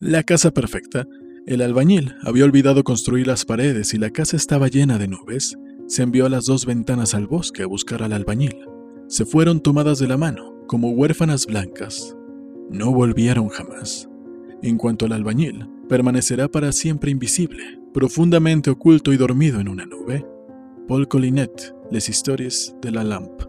La casa perfecta. El albañil había olvidado construir las paredes y la casa estaba llena de nubes. Se envió a las dos ventanas al bosque a buscar al albañil. Se fueron tomadas de la mano, como huérfanas blancas. No volvieron jamás. En cuanto al albañil, permanecerá para siempre invisible, profundamente oculto y dormido en una nube. Paul Collinet, Les Historias de la Lampe.